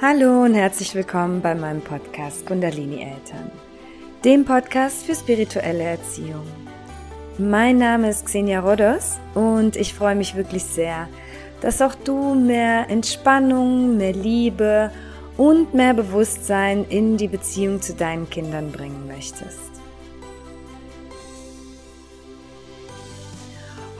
Hallo und herzlich willkommen bei meinem Podcast Kundalini Eltern, dem Podcast für spirituelle Erziehung. Mein Name ist Xenia Rodos und ich freue mich wirklich sehr, dass auch du mehr Entspannung, mehr Liebe und mehr Bewusstsein in die Beziehung zu deinen Kindern bringen möchtest.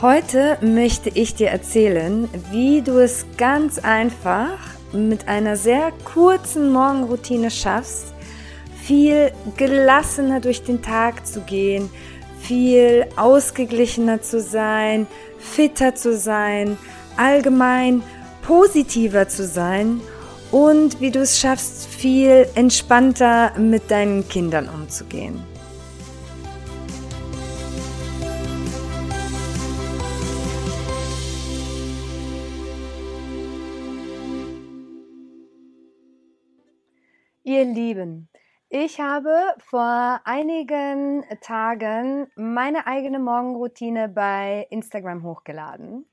Heute möchte ich dir erzählen, wie du es ganz einfach mit einer sehr kurzen Morgenroutine schaffst, viel gelassener durch den Tag zu gehen, viel ausgeglichener zu sein, fitter zu sein, allgemein positiver zu sein und wie du es schaffst, viel entspannter mit deinen Kindern umzugehen. Ihr Lieben, ich habe vor einigen Tagen meine eigene Morgenroutine bei Instagram hochgeladen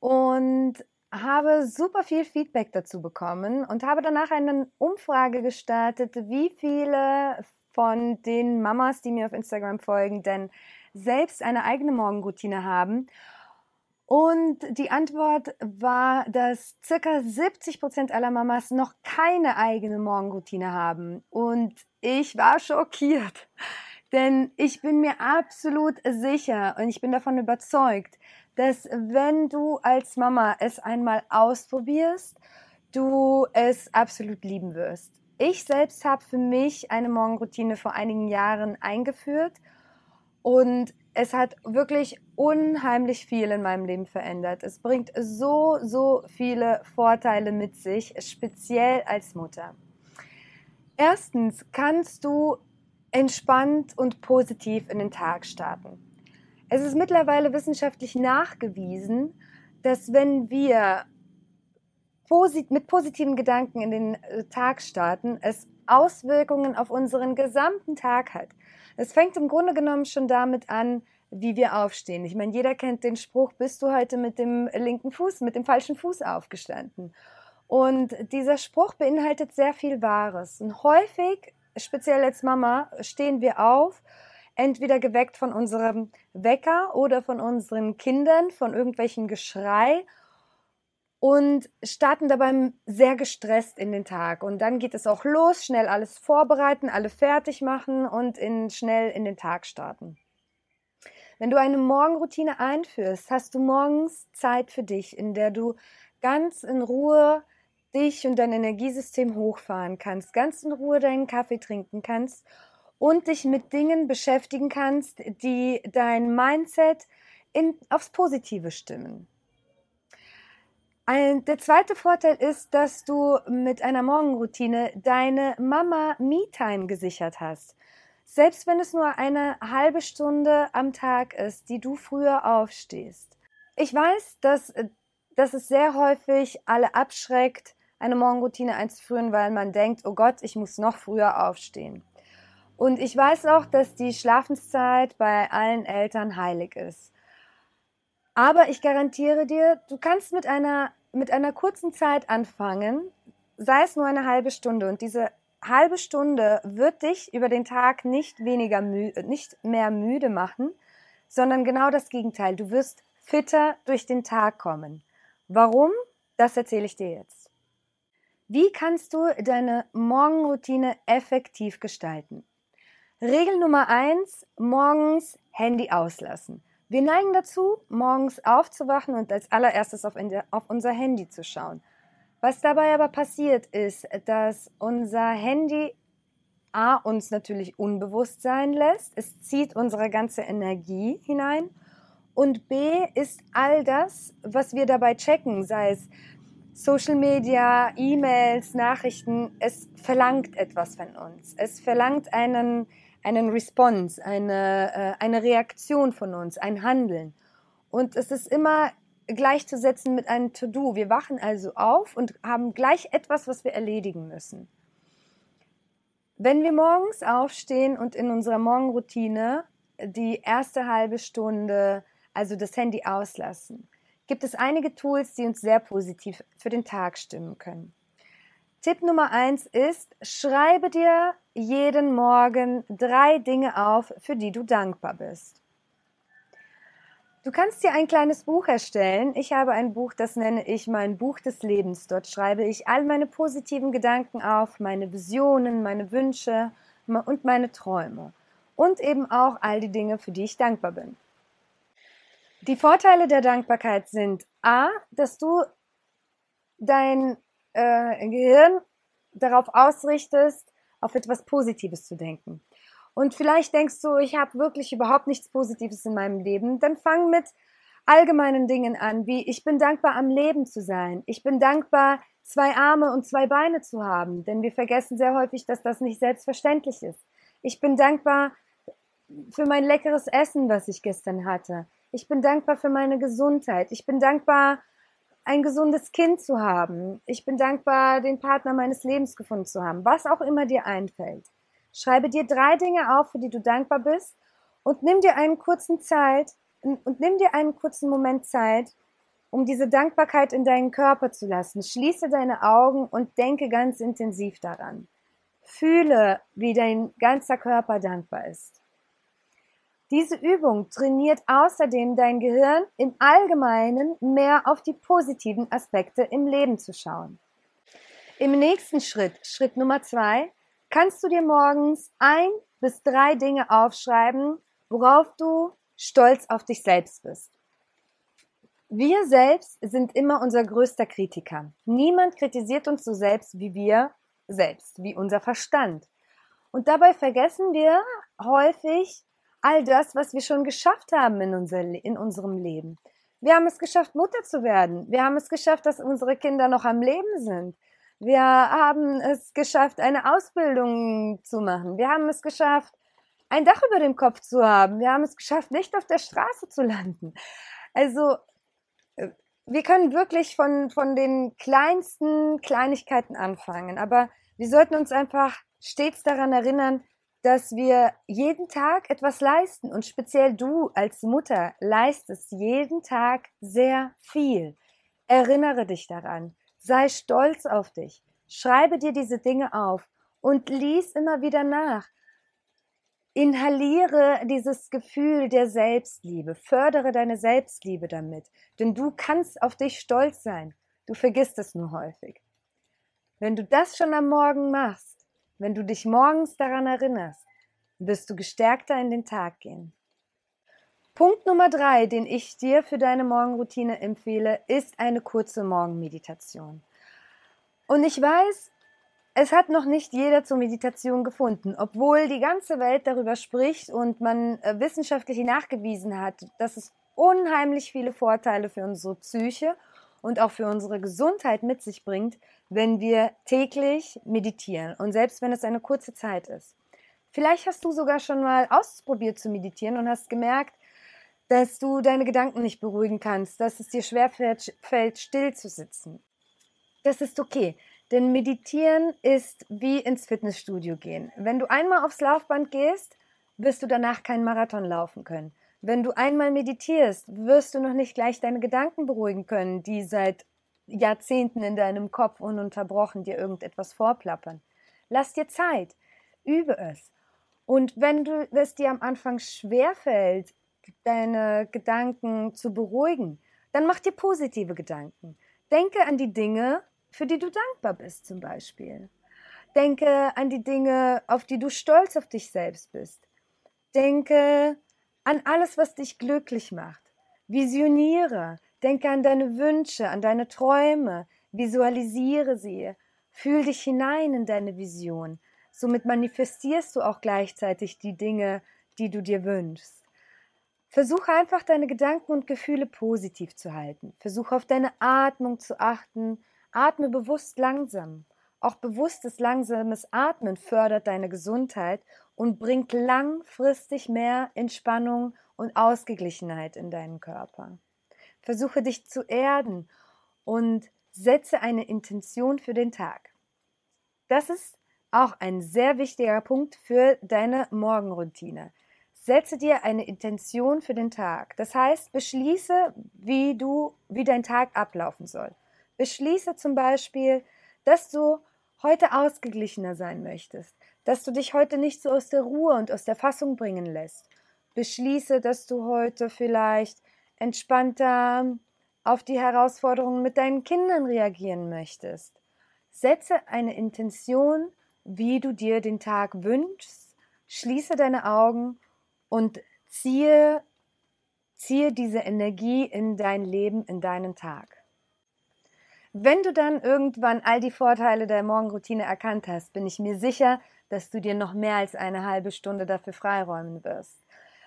und habe super viel Feedback dazu bekommen und habe danach eine Umfrage gestartet, wie viele von den Mamas, die mir auf Instagram folgen, denn selbst eine eigene Morgenroutine haben. Und die Antwort war, dass circa 70 Prozent aller Mamas noch keine eigene Morgenroutine haben. Und ich war schockiert, denn ich bin mir absolut sicher und ich bin davon überzeugt, dass wenn du als Mama es einmal ausprobierst, du es absolut lieben wirst. Ich selbst habe für mich eine Morgenroutine vor einigen Jahren eingeführt und es hat wirklich unheimlich viel in meinem Leben verändert. Es bringt so, so viele Vorteile mit sich, speziell als Mutter. Erstens kannst du entspannt und positiv in den Tag starten. Es ist mittlerweile wissenschaftlich nachgewiesen, dass wenn wir mit positiven Gedanken in den äh, Tag starten, es Auswirkungen auf unseren gesamten Tag hat. Es fängt im Grunde genommen schon damit an, wie wir aufstehen. Ich meine, jeder kennt den Spruch, bist du heute mit dem linken Fuß, mit dem falschen Fuß aufgestanden? Und dieser Spruch beinhaltet sehr viel Wahres. Und häufig, speziell als Mama, stehen wir auf, entweder geweckt von unserem Wecker oder von unseren Kindern, von irgendwelchen Geschrei und starten dabei sehr gestresst in den Tag. Und dann geht es auch los, schnell alles vorbereiten, alle fertig machen und in, schnell in den Tag starten. Wenn du eine Morgenroutine einführst, hast du morgens Zeit für dich, in der du ganz in Ruhe dich und dein Energiesystem hochfahren kannst, ganz in Ruhe deinen Kaffee trinken kannst und dich mit Dingen beschäftigen kannst, die dein Mindset in, aufs Positive stimmen. Ein, der zweite Vorteil ist, dass du mit einer Morgenroutine deine Mama Me-Time gesichert hast. Selbst wenn es nur eine halbe Stunde am Tag ist, die du früher aufstehst. Ich weiß, dass, dass es sehr häufig alle abschreckt, eine Morgenroutine einzuführen, weil man denkt, oh Gott, ich muss noch früher aufstehen. Und ich weiß auch, dass die Schlafenszeit bei allen Eltern heilig ist. Aber ich garantiere dir, du kannst mit einer, mit einer kurzen Zeit anfangen, sei es nur eine halbe Stunde. Und diese halbe Stunde wird dich über den Tag nicht weniger nicht mehr müde machen, sondern genau das Gegenteil. Du wirst fitter durch den Tag kommen. Warum? Das erzähle ich dir jetzt. Wie kannst du deine Morgenroutine effektiv gestalten? Regel Nummer eins: morgens Handy auslassen. Wir neigen dazu, morgens aufzuwachen und als allererstes auf, auf unser Handy zu schauen. Was dabei aber passiert ist, dass unser Handy A uns natürlich unbewusst sein lässt, es zieht unsere ganze Energie hinein und B ist all das, was wir dabei checken, sei es Social Media, E-Mails, Nachrichten, es verlangt etwas von uns. Es verlangt einen einen Response, eine, äh, eine Reaktion von uns, ein Handeln. Und es ist immer gleichzusetzen mit einem To-Do. Wir wachen also auf und haben gleich etwas, was wir erledigen müssen. Wenn wir morgens aufstehen und in unserer Morgenroutine die erste halbe Stunde, also das Handy auslassen, gibt es einige Tools, die uns sehr positiv für den Tag stimmen können. Tipp Nummer eins ist, schreibe dir jeden Morgen drei Dinge auf, für die du dankbar bist. Du kannst dir ein kleines Buch erstellen. Ich habe ein Buch, das nenne ich mein Buch des Lebens. Dort schreibe ich all meine positiven Gedanken auf, meine Visionen, meine Wünsche und meine Träume. Und eben auch all die Dinge, für die ich dankbar bin. Die Vorteile der Dankbarkeit sind A, dass du dein äh, Gehirn darauf ausrichtest, auf etwas Positives zu denken. Und vielleicht denkst du, ich habe wirklich überhaupt nichts Positives in meinem Leben. Dann fang mit allgemeinen Dingen an, wie ich bin dankbar am Leben zu sein. Ich bin dankbar, zwei Arme und zwei Beine zu haben, denn wir vergessen sehr häufig, dass das nicht selbstverständlich ist. Ich bin dankbar für mein leckeres Essen, was ich gestern hatte. Ich bin dankbar für meine Gesundheit. Ich bin dankbar, ein gesundes Kind zu haben. Ich bin dankbar, den Partner meines Lebens gefunden zu haben. Was auch immer dir einfällt. Schreibe dir drei Dinge auf, für die du dankbar bist und nimm dir einen kurzen Zeit und nimm dir einen kurzen Moment Zeit, um diese Dankbarkeit in deinen Körper zu lassen. Schließe deine Augen und denke ganz intensiv daran. Fühle, wie dein ganzer Körper dankbar ist. Diese Übung trainiert außerdem dein Gehirn im Allgemeinen mehr auf die positiven Aspekte im Leben zu schauen. Im nächsten Schritt, Schritt Nummer zwei, kannst du dir morgens ein bis drei Dinge aufschreiben, worauf du stolz auf dich selbst bist. Wir selbst sind immer unser größter Kritiker. Niemand kritisiert uns so selbst wie wir selbst, wie unser Verstand. Und dabei vergessen wir häufig, all das, was wir schon geschafft haben in, unser, in unserem Leben. Wir haben es geschafft, Mutter zu werden. Wir haben es geschafft, dass unsere Kinder noch am Leben sind. Wir haben es geschafft, eine Ausbildung zu machen. Wir haben es geschafft, ein Dach über dem Kopf zu haben. Wir haben es geschafft, nicht auf der Straße zu landen. Also, äh, wir können wirklich von, von den kleinsten Kleinigkeiten anfangen. Aber wir sollten uns einfach stets daran erinnern, dass wir jeden Tag etwas leisten und speziell du als Mutter leistest jeden Tag sehr viel. Erinnere dich daran. Sei stolz auf dich. Schreibe dir diese Dinge auf und lies immer wieder nach. Inhaliere dieses Gefühl der Selbstliebe. Fördere deine Selbstliebe damit. Denn du kannst auf dich stolz sein. Du vergisst es nur häufig. Wenn du das schon am Morgen machst, wenn du dich morgens daran erinnerst, wirst du gestärkter in den Tag gehen. Punkt Nummer drei, den ich dir für deine Morgenroutine empfehle, ist eine kurze Morgenmeditation. Und ich weiß, es hat noch nicht jeder zur Meditation gefunden, obwohl die ganze Welt darüber spricht und man äh, wissenschaftlich nachgewiesen hat, dass es unheimlich viele Vorteile für unsere Psyche und auch für unsere Gesundheit mit sich bringt, wenn wir täglich meditieren und selbst wenn es eine kurze Zeit ist. Vielleicht hast du sogar schon mal ausprobiert zu meditieren und hast gemerkt, dass du deine Gedanken nicht beruhigen kannst, dass es dir schwerfällt, fällt, still zu sitzen. Das ist okay, denn meditieren ist wie ins Fitnessstudio gehen. Wenn du einmal aufs Laufband gehst, wirst du danach keinen Marathon laufen können. Wenn du einmal meditierst, wirst du noch nicht gleich deine Gedanken beruhigen können, die seit Jahrzehnten in deinem Kopf ununterbrochen dir irgendetwas vorplappern. Lass dir Zeit, übe es. Und wenn du es dir am Anfang schwerfällt, deine Gedanken zu beruhigen, dann mach dir positive Gedanken. Denke an die Dinge, für die du dankbar bist, zum Beispiel. Denke an die Dinge, auf die du stolz auf dich selbst bist. Denke an alles, was dich glücklich macht. Visioniere, denke an deine Wünsche, an deine Träume, visualisiere sie, fühl dich hinein in deine Vision. Somit manifestierst du auch gleichzeitig die Dinge, die du dir wünschst. Versuche einfach deine Gedanken und Gefühle positiv zu halten. Versuche auf deine Atmung zu achten. Atme bewusst langsam. Auch bewusstes langsames Atmen fördert deine Gesundheit und bringt langfristig mehr Entspannung und Ausgeglichenheit in deinen Körper. Versuche dich zu erden und setze eine Intention für den Tag. Das ist auch ein sehr wichtiger Punkt für deine Morgenroutine. Setze dir eine Intention für den Tag. Das heißt, beschließe, wie du, wie dein Tag ablaufen soll. Beschließe zum Beispiel, dass du heute ausgeglichener sein möchtest, dass du dich heute nicht so aus der Ruhe und aus der Fassung bringen lässt. Beschließe, dass du heute vielleicht entspannter auf die Herausforderungen mit deinen Kindern reagieren möchtest. Setze eine Intention, wie du dir den Tag wünschst, schließe deine Augen und ziehe, ziehe diese Energie in dein Leben, in deinen Tag. Wenn du dann irgendwann all die Vorteile der Morgenroutine erkannt hast, bin ich mir sicher, dass du dir noch mehr als eine halbe Stunde dafür freiräumen wirst.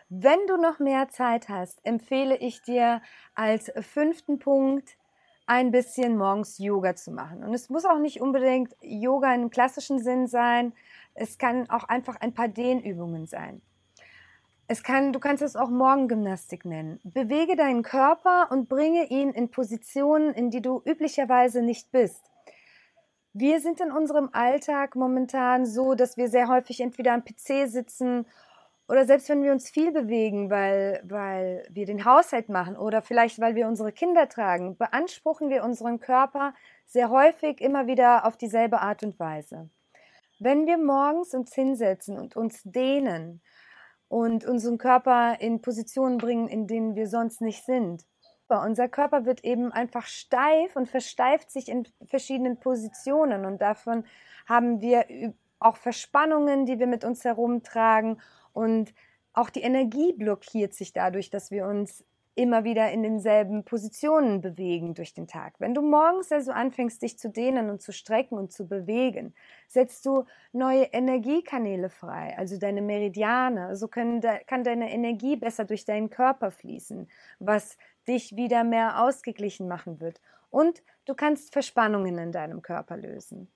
Wenn du noch mehr Zeit hast, empfehle ich dir als fünften Punkt ein bisschen morgens Yoga zu machen. Und es muss auch nicht unbedingt Yoga im klassischen Sinn sein. Es kann auch einfach ein paar Dehnübungen sein. Es kann, du kannst es auch Morgengymnastik nennen. Bewege deinen Körper und bringe ihn in Positionen, in die du üblicherweise nicht bist. Wir sind in unserem Alltag momentan so, dass wir sehr häufig entweder am PC sitzen oder selbst wenn wir uns viel bewegen, weil, weil wir den Haushalt machen oder vielleicht weil wir unsere Kinder tragen, beanspruchen wir unseren Körper sehr häufig immer wieder auf dieselbe Art und Weise. Wenn wir morgens uns hinsetzen und uns dehnen und unseren Körper in Positionen bringen, in denen wir sonst nicht sind, unser Körper wird eben einfach steif und versteift sich in verschiedenen Positionen und davon haben wir auch Verspannungen, die wir mit uns herumtragen und auch die Energie blockiert sich dadurch, dass wir uns immer wieder in denselben Positionen bewegen durch den Tag. Wenn du morgens also anfängst, dich zu dehnen und zu strecken und zu bewegen, setzt du neue Energiekanäle frei, also deine Meridiane. So können, kann deine Energie besser durch deinen Körper fließen, was dich wieder mehr ausgeglichen machen wird. Und du kannst Verspannungen in deinem Körper lösen.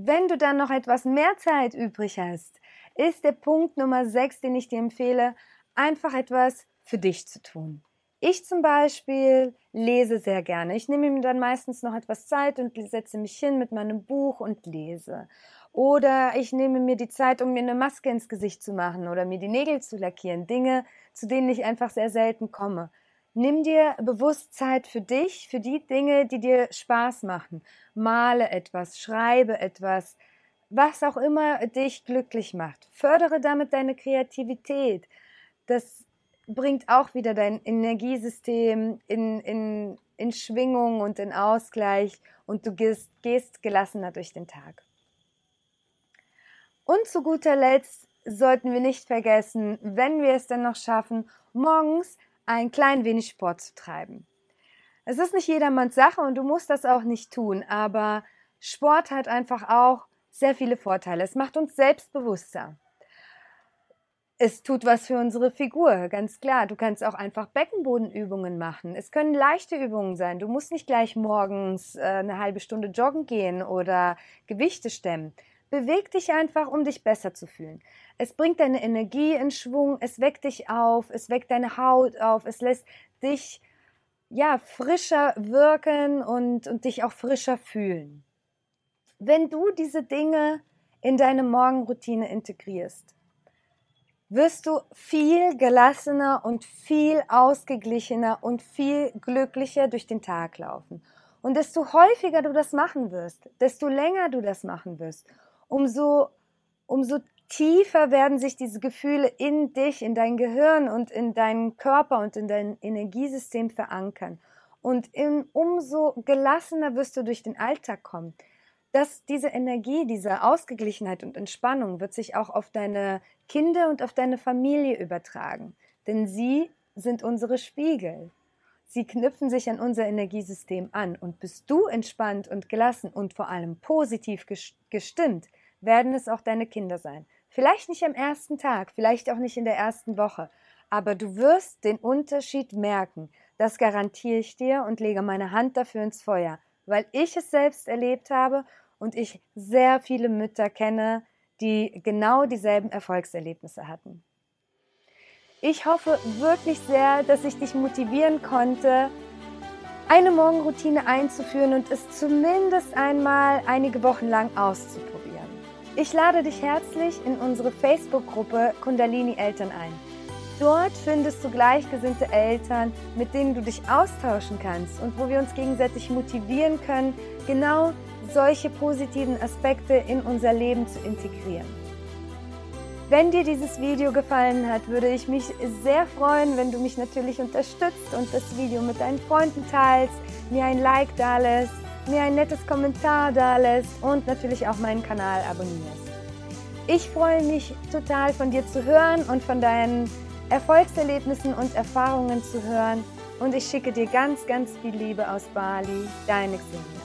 Wenn du dann noch etwas mehr Zeit übrig hast, ist der Punkt Nummer 6, den ich dir empfehle, einfach etwas für dich zu tun. Ich zum Beispiel lese sehr gerne. Ich nehme mir dann meistens noch etwas Zeit und setze mich hin mit meinem Buch und lese. Oder ich nehme mir die Zeit, um mir eine Maske ins Gesicht zu machen oder mir die Nägel zu lackieren. Dinge, zu denen ich einfach sehr selten komme. Nimm dir bewusst Zeit für dich, für die Dinge, die dir Spaß machen. Male etwas, schreibe etwas, was auch immer dich glücklich macht. Fördere damit deine Kreativität. Das bringt auch wieder dein Energiesystem in, in, in Schwingung und in Ausgleich und du gehst, gehst gelassener durch den Tag. Und zu guter Letzt sollten wir nicht vergessen, wenn wir es denn noch schaffen, morgens ein klein wenig Sport zu treiben. Es ist nicht jedermanns Sache und du musst das auch nicht tun, aber Sport hat einfach auch sehr viele Vorteile. Es macht uns selbstbewusster. Es tut was für unsere Figur, ganz klar. Du kannst auch einfach Beckenbodenübungen machen. Es können leichte Übungen sein. Du musst nicht gleich morgens äh, eine halbe Stunde joggen gehen oder Gewichte stemmen. Beweg dich einfach, um dich besser zu fühlen. Es bringt deine Energie in Schwung, es weckt dich auf, es weckt deine Haut auf, es lässt dich ja frischer wirken und, und dich auch frischer fühlen. Wenn du diese Dinge in deine Morgenroutine integrierst, wirst du viel gelassener und viel ausgeglichener und viel glücklicher durch den Tag laufen. Und desto häufiger du das machen wirst, desto länger du das machen wirst, umso, umso tiefer werden sich diese Gefühle in dich, in dein Gehirn und in deinen Körper und in dein Energiesystem verankern. Und in, umso gelassener wirst du durch den Alltag kommen dass diese Energie, diese Ausgeglichenheit und Entspannung wird sich auch auf deine Kinder und auf deine Familie übertragen. Denn sie sind unsere Spiegel. Sie knüpfen sich an unser Energiesystem an. Und bist du entspannt und gelassen und vor allem positiv gestimmt, werden es auch deine Kinder sein. Vielleicht nicht am ersten Tag, vielleicht auch nicht in der ersten Woche, aber du wirst den Unterschied merken. Das garantiere ich dir und lege meine Hand dafür ins Feuer weil ich es selbst erlebt habe und ich sehr viele Mütter kenne, die genau dieselben Erfolgserlebnisse hatten. Ich hoffe wirklich sehr, dass ich dich motivieren konnte, eine Morgenroutine einzuführen und es zumindest einmal einige Wochen lang auszuprobieren. Ich lade dich herzlich in unsere Facebook-Gruppe Kundalini Eltern ein. Dort findest du gleichgesinnte Eltern, mit denen du dich austauschen kannst und wo wir uns gegenseitig motivieren können, genau solche positiven Aspekte in unser Leben zu integrieren. Wenn dir dieses Video gefallen hat, würde ich mich sehr freuen, wenn du mich natürlich unterstützt und das Video mit deinen Freunden teilst, mir ein Like da lässt, mir ein nettes Kommentar da lässt und natürlich auch meinen Kanal abonnierst. Ich freue mich total von dir zu hören und von deinen Erfolgserlebnissen und Erfahrungen zu hören und ich schicke dir ganz, ganz viel Liebe aus Bali, deine Xenia.